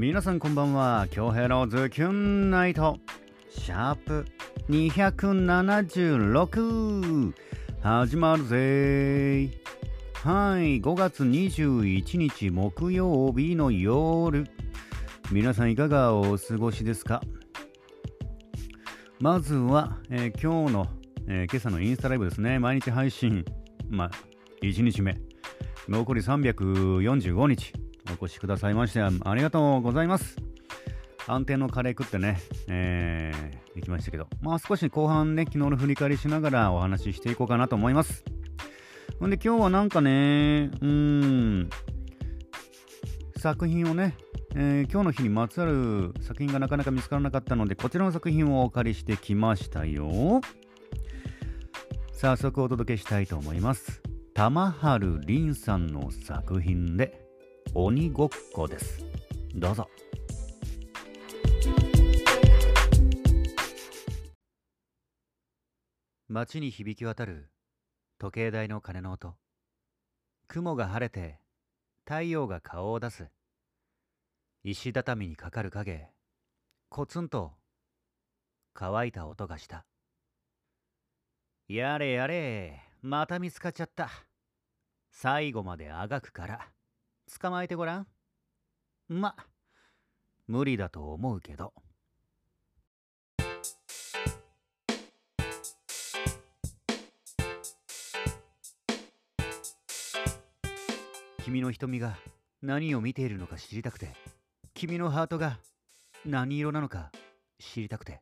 皆さんこんばんは。京平のズキュンナイト。シャープ276始まるぜ。はい。5月21日木曜日の夜。皆さんいかがお過ごしですか？まずは、えー今日の、えー今朝のインスタライブですね。毎日配信。まあ1日目。残り345日。お越しくださいましてありがとうございます。安定のカレー食ってね、えー、行きましたけどまあ少し後半ね昨日の振り返りしながらお話ししていこうかなと思います。ほんで今日はなんかねうん作品をね、えー今日の日にまつわる作品がなかなか見つからなかったのでこちらの作品をお借りしてきましたよ。早速お届けしたいと思います。玉春凛さんの作品で鬼ごっこです。どうぞ。街に響き渡る時計台の鐘の音。雲が晴れて太陽が顔を出す。石畳にかかる影。コツンと乾いた音がした。やれやれまた見つかっちゃった。最後まであがくから。捕まえてごらん。ま無理だと思うけど。君の瞳が何を見ているのか知りたくて。君のハートが何色なのか知りたくて。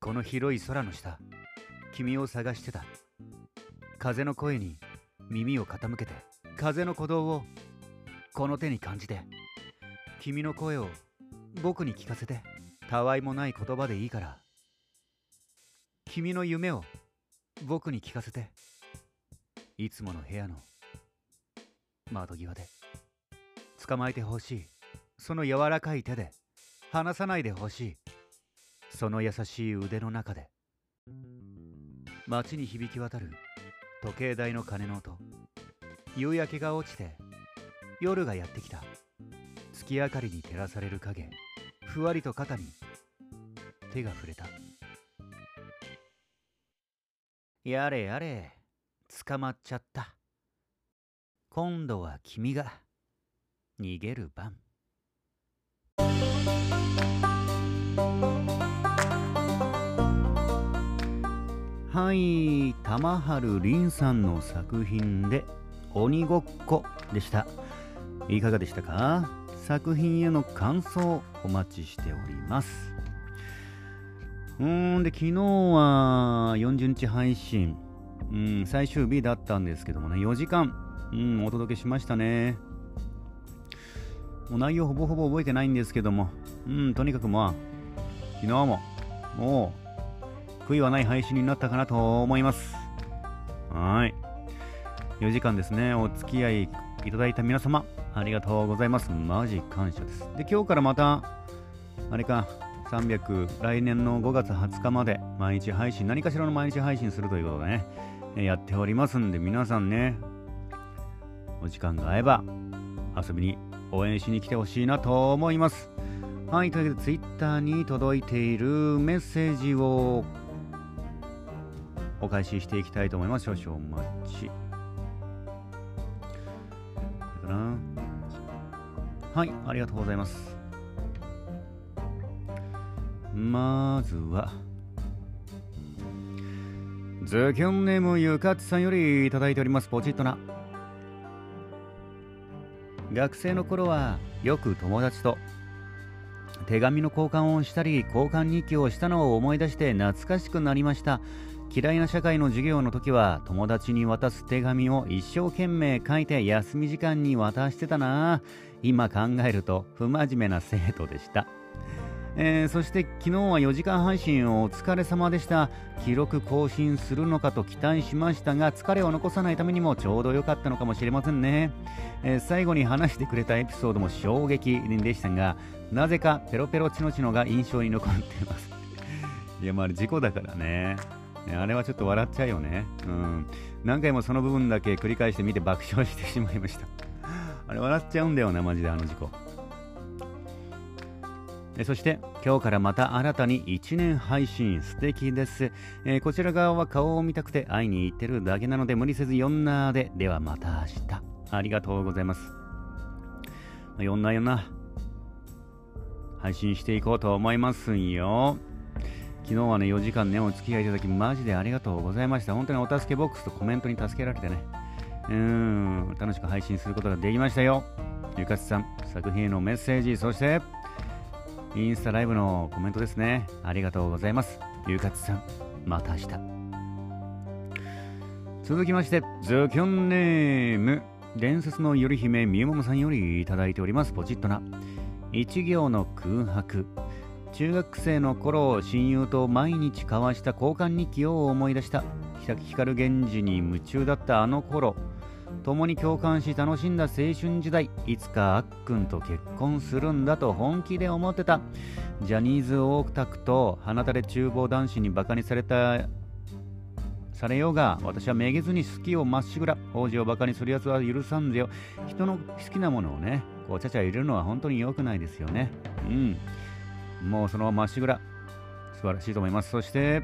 この広い空の下君を探してた。風の声に耳を傾けて風の鼓動をこの手に感じて君の声を僕に聞かせてたわいもない言葉でいいから君の夢を僕に聞かせていつもの部屋の窓際で捕まえてほしいその柔らかい手で離さないでほしいその優しい腕の中で街に響き渡る時計台の鐘の音夕焼けが落ちて夜がやってきた。月明かりに照らされる影。ふわりと肩に。手が触れた。やれやれ。捕まっちゃった。今度は君が。逃げる番。はい玉春凛さんの作品で「鬼ごっこ」でした。いかがでしたか？作品への感想お待ちしております。うーんで昨日は40日配信。うん最終日だったんですけどもね。4時間うんお届けしましたね。もう内容ほぼほぼ覚えてないんですけども。うんとにかくまあ昨日ももう悔いはない配信になったかなと思います。はい。4時間ですね。お付き合いいただいた皆様ありがとうございます。マジ感謝です。で今日からまたあれか300来年の5月20日まで毎日配信何かしらの毎日配信するということでねえやっておりますんで皆さんねお時間が合えば遊びに応援しに来てほしいなと思います。はいというわけで Twitter に届いているメッセージをお返ししていきたいと思います。少々お待ち。かな。はいありがとうございます。まずはズキュンネームゆかつさんよりいただいております。ポチッとな。学生の頃はよく友達と手紙の交換をしたり交換日記をしたのを思い出して懐かしくなりました。嫌いな社会の授業の時は友達に渡す手紙を一生懸命書いて休み時間に渡してたな。今考えると不真面目な生徒でした。えーそして昨日は4時間配信お疲れ様でした。記録更新するのかと期待しましたが疲れを残さないためにもちょうど良かったのかもしれませんね、えー最後に話してくれたエピソードも衝撃でしたがなぜかペロペロチノチノが印象に残っています。いやまあ事故だからね。あれはちょっと笑っちゃうよね。うん。何回もその部分だけ繰り返して見て爆笑してしまいました。あれ笑っちゃうんだよなマジであの事故。そして今日からまた新たに1年配信素敵です、えー、こちら側は顔を見たくて会いに行ってるだけなので無理せず4ナーで。ではまた明日。ありがとうございます。4ナー4ナー。配信していこうと思いますよ。昨日はね4時間ねお付き合いいただきマジでありがとうございました本当にお助けボックスとコメントに助けられてねうーん楽しく配信することができましたよゆかつさん作品へのメッセージそしてインスタライブのコメントですね。ありがとうございます。ゆかつさん、また明日。続きまして、ズキョンネーム、伝説の頼姫みゆももさんよりいただいております。ポチッとな。一行の空白。中学生の頃、親友と毎日交わした交換日記を思い出した。光源氏に夢中だったあの頃。共に共感し楽しんだ青春時代。いつかあっくんと結婚するんだと本気で思ってた。ジャニーズオータクと鼻垂れ厨房男子にバカにされたされようが私はめげずに好きをまっしぐら王子をバカにするやつは許さんぜよ。人の好きなものをねこうちゃちゃ入れるのは本当に良くないですよね。うん。もうそのまっしぐら素晴らしいと思います。そして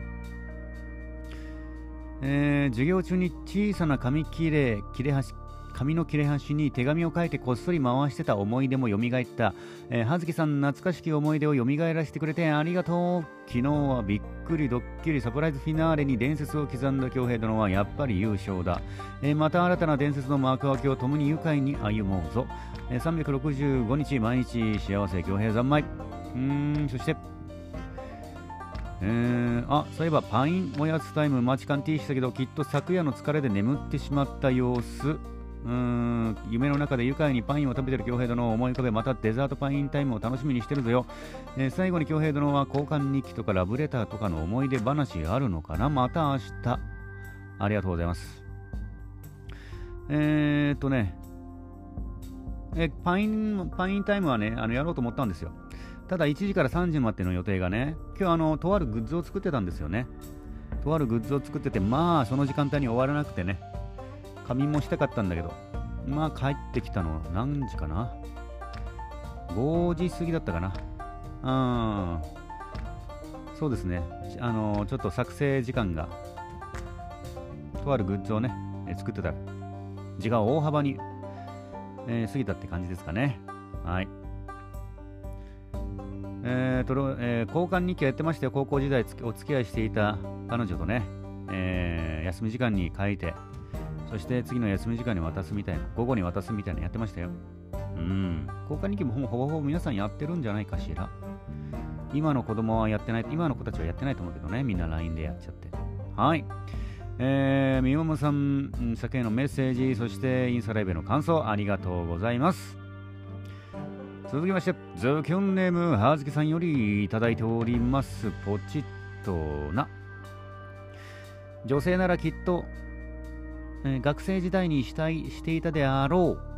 えー、授業中に小さな紙切れ切れ端紙の切れ端に手紙を書いてこっそり回してた思い出も蘇った、えー、葉月さん懐かしき思い出を蘇らせてくれてありがとう。昨日はびっくりドッキリサプライズフィナーレに伝説を刻んだ恭平殿はやっぱり優勝だ、えー、また新たな伝説の幕開けを共に愉快に歩もうぞ、えー、365日毎日幸せ恭平三昧。うんそして。えー、あそういえばパインおやつタイム待ち勘 T したけどきっと昨夜の疲れで眠ってしまった様子。うーん夢の中で愉快にパインを食べてる恭平殿を思い浮かべまたデザートパインタイムを楽しみにしてるぞよ、えー、最後に恭平殿は交換日記とかラブレターとかの思い出話あるのかな？また明日。ありがとうございます。えー、っとね。えパインパインタイムはねあのやろうと思ったんですよ。ただ1時から3時までの予定がね、今日あの、とあるグッズを作ってたんですよね。とあるグッズを作ってて、まあ、その時間帯に終わらなくてね、仮眠もしたかったんだけど、まあ、帰ってきたの何時かな ?5 時過ぎだったかな？うん。そうですね。あの、ちょっと作成時間が、とあるグッズをね、作ってた時間を大幅に、えー、過ぎたって感じですかね。はい。えーとえー、交換日記やってましたよ、高校時代お付き合いしていた彼女とね、えー、休み時間に書いて、そして次の休み時間に渡すみたいな、午後に渡すみたいなやってましたよ。うん、交換日記もほぼほぼ皆さんやってるんじゃないかしら。今の子供はやってない、今の子たちはやってないと思うけどね、みんな LINE でやっちゃって。はい。えー、みももさん、酒へのメッセージ、そしてインスタライブへの感想、ありがとうございます。続きまして、ズキュンネーム、はずきさんよりいただいております。ポチッとな。女性ならきっと、えー、学生時代にしたいしていたであろう。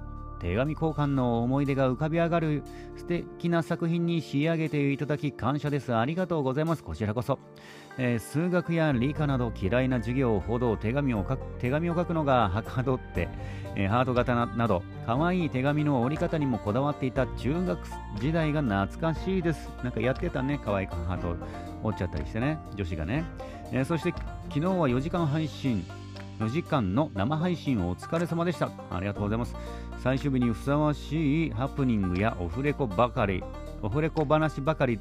手紙交換の思い出が浮かび上がる素敵な作品に仕上げていただき感謝です。ありがとうございます。こちらこそ。えー、数学や理科など嫌いな授業ほど手紙を書く手紙を書くのがはかどって、えー、ハート型など可愛い手紙の折り方にもこだわっていた中学時代が懐かしいです。なんかやってたね、可愛いハート折っちゃったりしてね、女子がね。えー、そして昨日は4時間配信、4時間の生配信お疲れ様でした。ありがとうございます。最終日にふさわしいハプニングやオフレコばかり、オフレコ話ばかり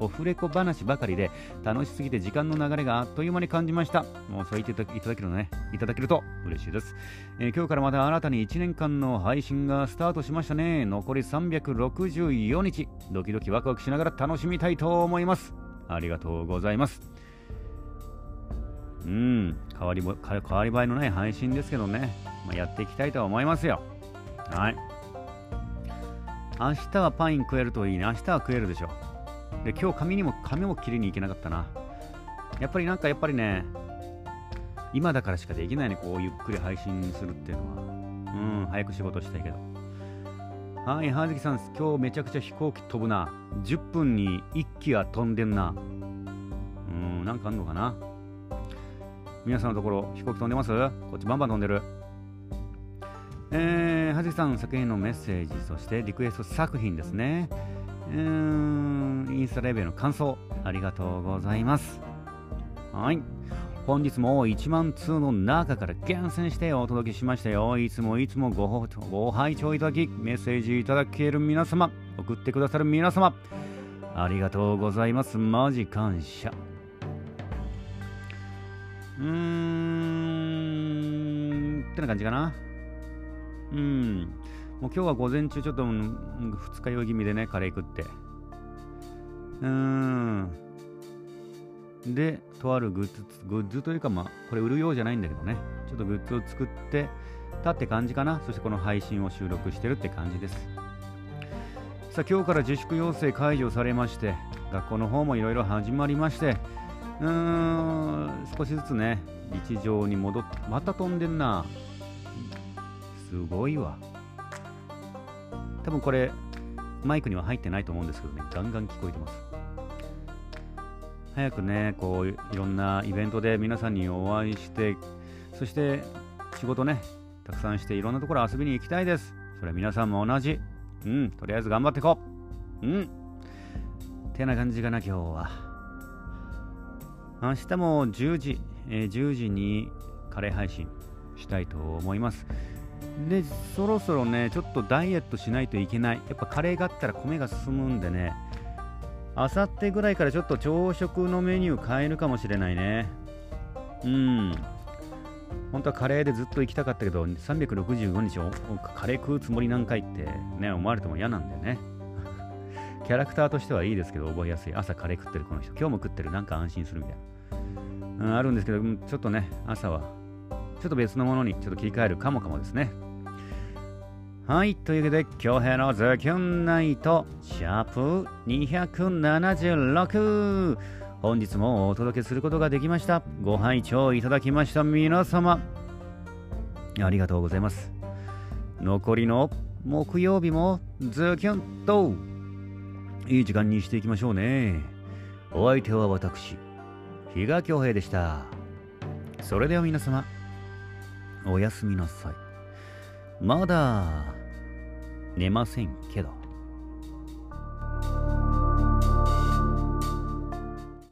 オフレコ話ばかりで楽しすぎて時間の流れがあっという間に感じました。もうそう言っていただけるのね、いただけると嬉しいです。えー、今日からまた新たに1年間の配信がスタートしましたね。残り364日、ドキドキワクワクしながら楽しみたいと思います。ありがとうございます。うん、変わり変わり映えのない配信ですけどね、まあ、やっていきたいと思いますよ。はい。明日はパイン食えるといいね。明日は食えるでしょ。で、今日髪にも、髪も切りに行けなかったな。やっぱりなんかやっぱりね、今だからしかできないね、こうゆっくり配信するっていうのは。うん、早く仕事したいけど。はい、はじきさん、今日めちゃくちゃ飛行機飛ぶな。10分に1機が飛んでんな。うん、なんかあんのかな。皆さんのところ飛行機飛んでます？こっちバンバン飛んでる。えー、はじさん作品のメッセージ、そしてリクエスト作品ですね。うん、インスタレビューの感想、ありがとうございます。はい。本日も1万通の中から厳選してお届けしましたよ。いつもいつもごご拝聴いただき、メッセージいただける皆様、送ってくださる皆様、ありがとうございます。マジ感謝。うーん、ってな感じかな。うん。もう今日は午前中ちょっと二日酔い気味でね、カレー食って。うーん。で、とあるグッズ、グッズというか、まあ、これ売るようじゃないんだけどね、ちょっとグッズを作ってたって感じかな。そしてこの配信を収録してるって感じです。さあ、今日から自粛要請解除されまして、学校の方もいろいろ始まりまして、うーん、少しずつね、日常に戻って、また飛んでんな。すごいわ。多分これ、マイクには入ってないと思うんですけどね、ガンガン聞こえてます。早くね、こういろんなイベントで皆さんにお会いして、そして仕事ね、たくさんしていろんなところ遊びに行きたいです。それは皆さんも同じ。うん、とりあえず頑張っていこう。うん。てな感じかな、今日は。明日も10時、えー、10時にカレー配信したいと思います。で、そろそろね、ちょっとダイエットしないといけない。やっぱカレーがあったら米が進むんでね、あさってぐらいからちょっと朝食のメニュー変えるかもしれないね。うん。本当はカレーでずっと行きたかったけど、365日カレー食うつもりなんかいってね、思われても嫌なんだよね。キャラクターとしてはいいですけど、覚えやすい。朝カレー食ってるこの人、今日も食ってる、なんか安心するみたいな。うん、あるんですけど、ちょっとね、朝は、ちょっと別のものにちょっと切り替えるかもかもですね。はい、というわけで、今日のズキュンナイト、シャープ276。本日もお届けすることができました。ご拝聴いただきました皆様、ありがとうございます。残りの木曜日もズキュンといい時間にしていきましょうね。お相手は私、比嘉恭平でした。それでは皆様、おやすみなさい。まだ寝ませんけど。